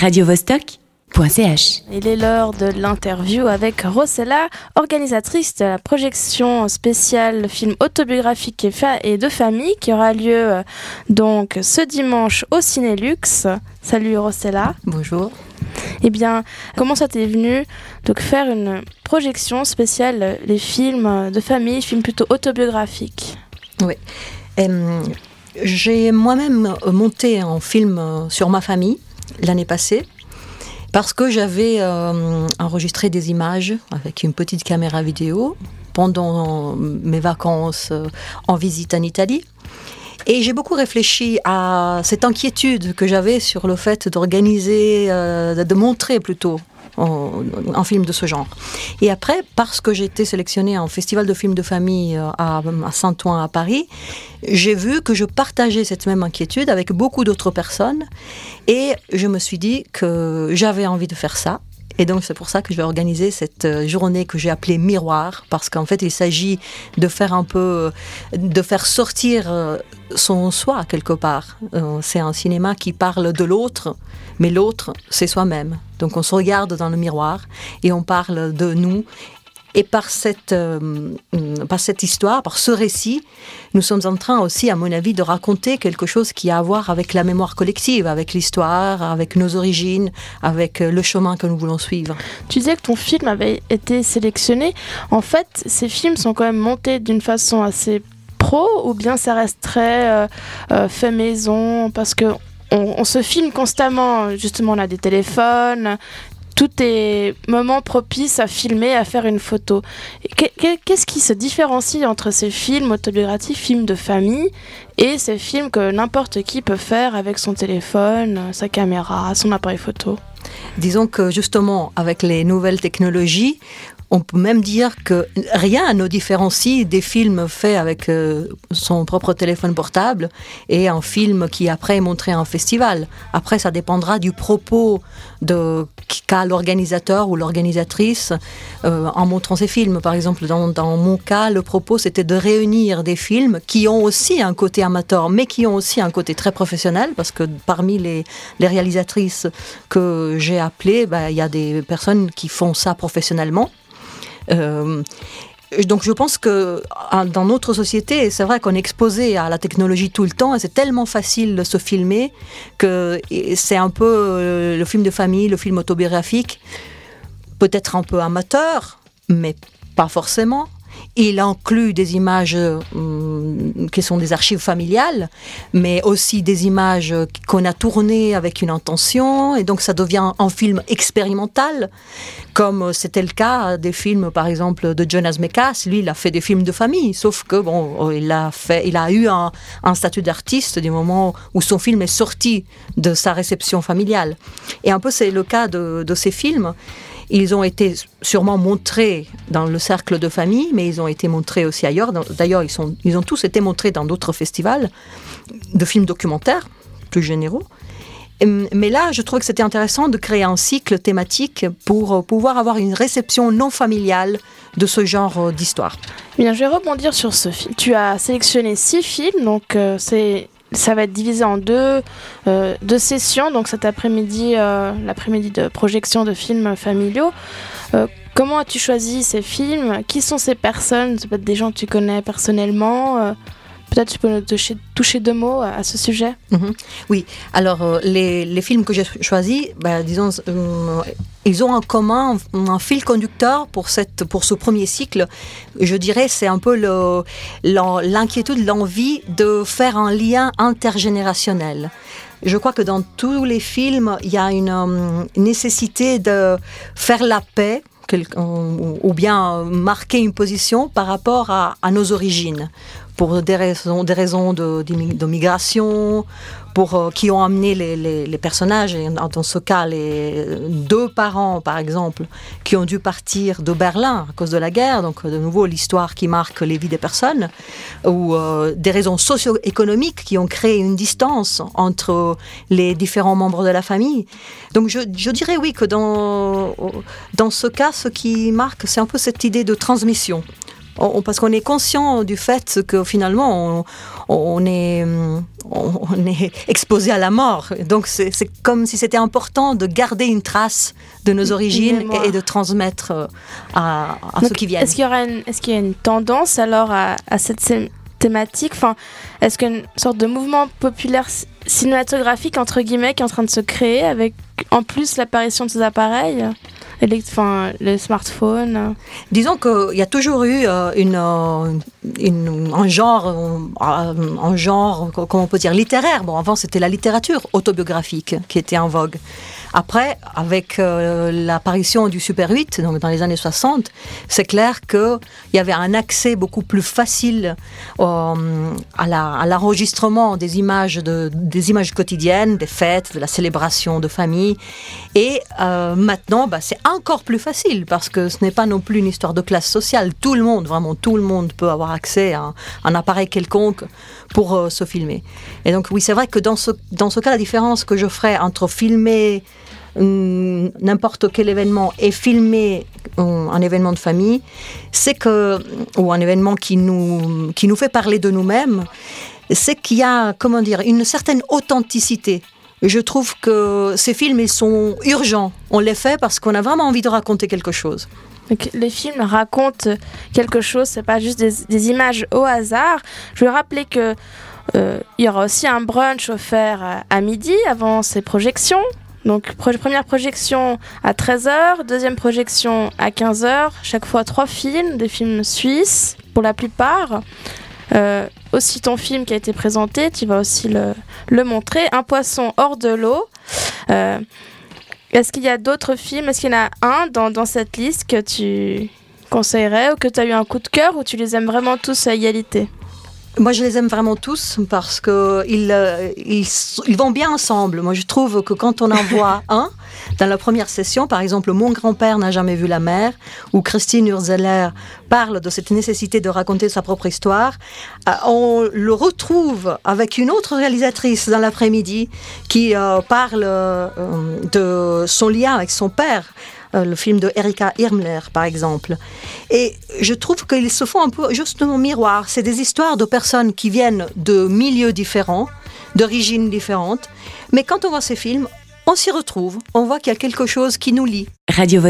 radiovostok.ch. Il est l'heure de l'interview avec Rossella, organisatrice de la projection spéciale film autobiographique et, fa- et de famille qui aura lieu euh, donc ce dimanche au Cinélux. Salut Rossella. Bonjour. Eh bien, comment ça t'est venu de faire une projection spéciale euh, les films euh, de famille, films plutôt autobiographiques? Euh, J'ai moi-même monté un film sur ma famille l'année passée parce que j'avais euh, enregistré des images avec une petite caméra vidéo pendant mes vacances euh, en visite en Italie. Et j'ai beaucoup réfléchi à cette inquiétude que j'avais sur le fait d'organiser, euh, de montrer plutôt un film de ce genre. Et après, parce que j'ai été sélectionnée en festival de films de famille euh, à, à Saint-Ouen à Paris, j'ai vu que je partageais cette même inquiétude avec beaucoup d'autres personnes. Et je me suis dit que j'avais envie de faire ça. Et donc c'est pour ça que je vais organiser cette euh, journée que j'ai appelée miroir, parce qu'en fait il s'agit de faire un peu, euh, de faire sortir son soi quelque part. C'est un cinéma qui parle de l'autre, mais l'autre c'est soi-même. Donc on se regarde dans le miroir et on parle de nous. Et par cette, euh, par cette histoire, par ce récit, nous sommes en train aussi, à mon avis, de raconter quelque chose qui a à voir avec la mémoire collective, avec l'histoire, avec nos origines, avec euh, le chemin que nous voulons suivre. Tu disais que ton film avait été sélectionné. En fait, ces films sont quand même montés d'une façon assez pro ou bien ça reste très euh, euh, fait maison parce que on, se filme constamment. Justement, on a des téléphones. Tout est moment propice à filmer, à faire une photo. Qu'est-ce qui se différencie entre ces films autobiographiques, films de famille, et ces films que n'importe qui peut faire avec son téléphone, sa caméra, son appareil photo? Disons que justement, avec les nouvelles technologies, on peut même dire que rien ne différencie des films faits avec euh, son propre téléphone portable et un film qui après est montré en festival. Après, ça dépendra du propos de qu'a l'organisateur ou l'organisatrice euh, en montrant ces films. Par exemple, dans, mon cas, le propos c'était de réunir des films qui ont aussi un côté amateur, mais qui ont aussi un côté très professionnel, parce que parmi les, les réalisatrices que j'ai appelées, bah, il y a des personnes qui font ça professionnellement. Euh, donc je pense que ah, dans notre société, c'est vrai qu'on est exposé à la technologie tout le temps et c'est tellement facile de se filmer que c'est un peu euh, le film de famille, le film autobiographique, peut-être un peu amateur, mais pas forcément. Il inclut des images hum, qui sont des archives familiales, mais aussi des images qu'on a tournées avec une intention, et donc ça devient un film expérimental, comme c'était le cas des films, par exemple, de Jonas Mekas. Lui, il a fait des films de famille, sauf que bon, il a fait, il a eu un, statut d'artiste du moment où son film est sorti de sa réception familiale. Et un peu, c'est le cas de ces films. Ils ont été sûrement montrés dans le cercle de famille, mais ils ont été montrés aussi ailleurs. D'ailleurs, ils, ont tous été montrés dans d'autres festivals de films documentaires, plus généraux. Et- Mais là, je trouvais que c'était intéressant de créer un cycle thématique pour euh, pouvoir avoir une réception non familiale de ce genre euh, d'histoire. Bien, je vais rebondir sur ce film. Tu as sélectionné six films, donc euh, c'est ça va être divisé en deux, euh, deux sessions. Donc cet après-midi, euh, l'après-midi de projection de films familiaux. Euh, comment as-tu choisi ces films? Qui sont ces personnes? Ça peut être des gens que tu connais personnellement. Peut-être tu peux toucher, deux mots à, ce sujet. Mhm. Oui, alors euh, les, films que j'ai choisis, ben, disons, euh, ils ont en commun un, fil conducteur pour, cette, pour ce premier cycle. Je dirais c'est un peu l'inquiétude, l'envie de faire un lien intergénérationnel. Je crois que dans tous les films, il y a une euh, nécessité de faire la paix ou bien marquer une position par rapport à nos origines pour des raisons, des raisons de, de migration, pour, euh, qui ont amené les, les- personnages, et dans ce cas, les deux parents, par exemple, qui ont dû partir de Berlin à cause de la guerre, donc de nouveau l'histoire qui marque les vies des personnes, ou euh, des raisons socio-économiques qui ont créé une distance entre les différents membres de la famille. Donc je, je dirais oui que dans, dans ce cas, ce qui marque, c'est un peu cette idée de transmission parce qu'on est conscient du fait que finalement on, est, on, est exposé à la mort. Donc c'est comme si c'était important de garder une trace de nos origines et, de transmettre euh, à, ceux qui viennent. Est-ce qu'il y, aura une, est qu'il y a une tendance alors à, à cette thématique? Enfin, Est-ce qu'une sorte de mouvement populaire cinématographique entre guillemets qui est en train de se créer avec en plus l'apparition de ces appareils? Enfin, les smartphones Disons qu'il y a toujours eu euh, euh, une, un genre, euh, un genre, comment on peut dire, littéraire. Bon, avant, c'était la littérature autobiographique qui était en vogue. Après, avec euh, l'apparition du Super 8, donc dans les années 60, c'est clair qu'il y avait un accès beaucoup plus facile euh, à l'enregistrement des images de, des images quotidiennes, des fêtes, de la célébration de famille. Et euh, maintenant, bah, c'est encore plus facile parce que ce n'est pas non plus une histoire de classe sociale. Tout le monde, vraiment tout le monde peut avoir accès à un, appareil quelconque pour se filmer. Et donc oui, c'est vrai que dans ce, dans ce cas, la différence que je ferais entre filmer n'importe quel événement et filmer un événement de famille, c'est que, ou un événement qui nous, qui nous fait parler de nous-mêmes, c'est qu'il y a, comment dire, une certaine authenticité. Je trouve que ces films, ils sont urgents. On les fait parce qu'on a vraiment envie de raconter quelque chose. les films racontent quelque chose, c'est pas juste des, images au hasard. Je veux rappeler que euh, il y aura aussi un brunch offert à midi avant ces projections. Donc première projection à 13h, deuxième projection à 15h, chaque fois trois films, des films suisses pour la plupart. Euh, aussi ton film qui a été présenté, tu vas aussi le, montrer, Un poisson hors de l'eau. Euh, est-ce qu'il y a d'autres films? Est-ce qu'il y en a un dans, dans cette liste que tu conseillerais ou que tu as eu un coup de cœur ou tu les aimes vraiment tous à égalité? Moi, je les aime vraiment tous parce que ils, euh, ils, ils, vont bien ensemble. Moi, je trouve que quand on en voit un, dans la première session, par exemple, Mon grand-père n'a jamais vu la mer, où Christine Urzeller parle de cette nécessité de raconter sa propre histoire, euh, on le retrouve avec une autre réalisatrice dans l'après-midi qui euh, parle de son lien avec son père. Euh, le film de Erika Irmler, par exemple. Et je trouve qu'ils se font un peu justement miroir. C'est des histoires de personnes qui viennent de milieux différents, d'origines différentes. Mais quand on voit ces films, on s'y retrouve. On voit qu'il y a quelque chose qui nous lie. Radio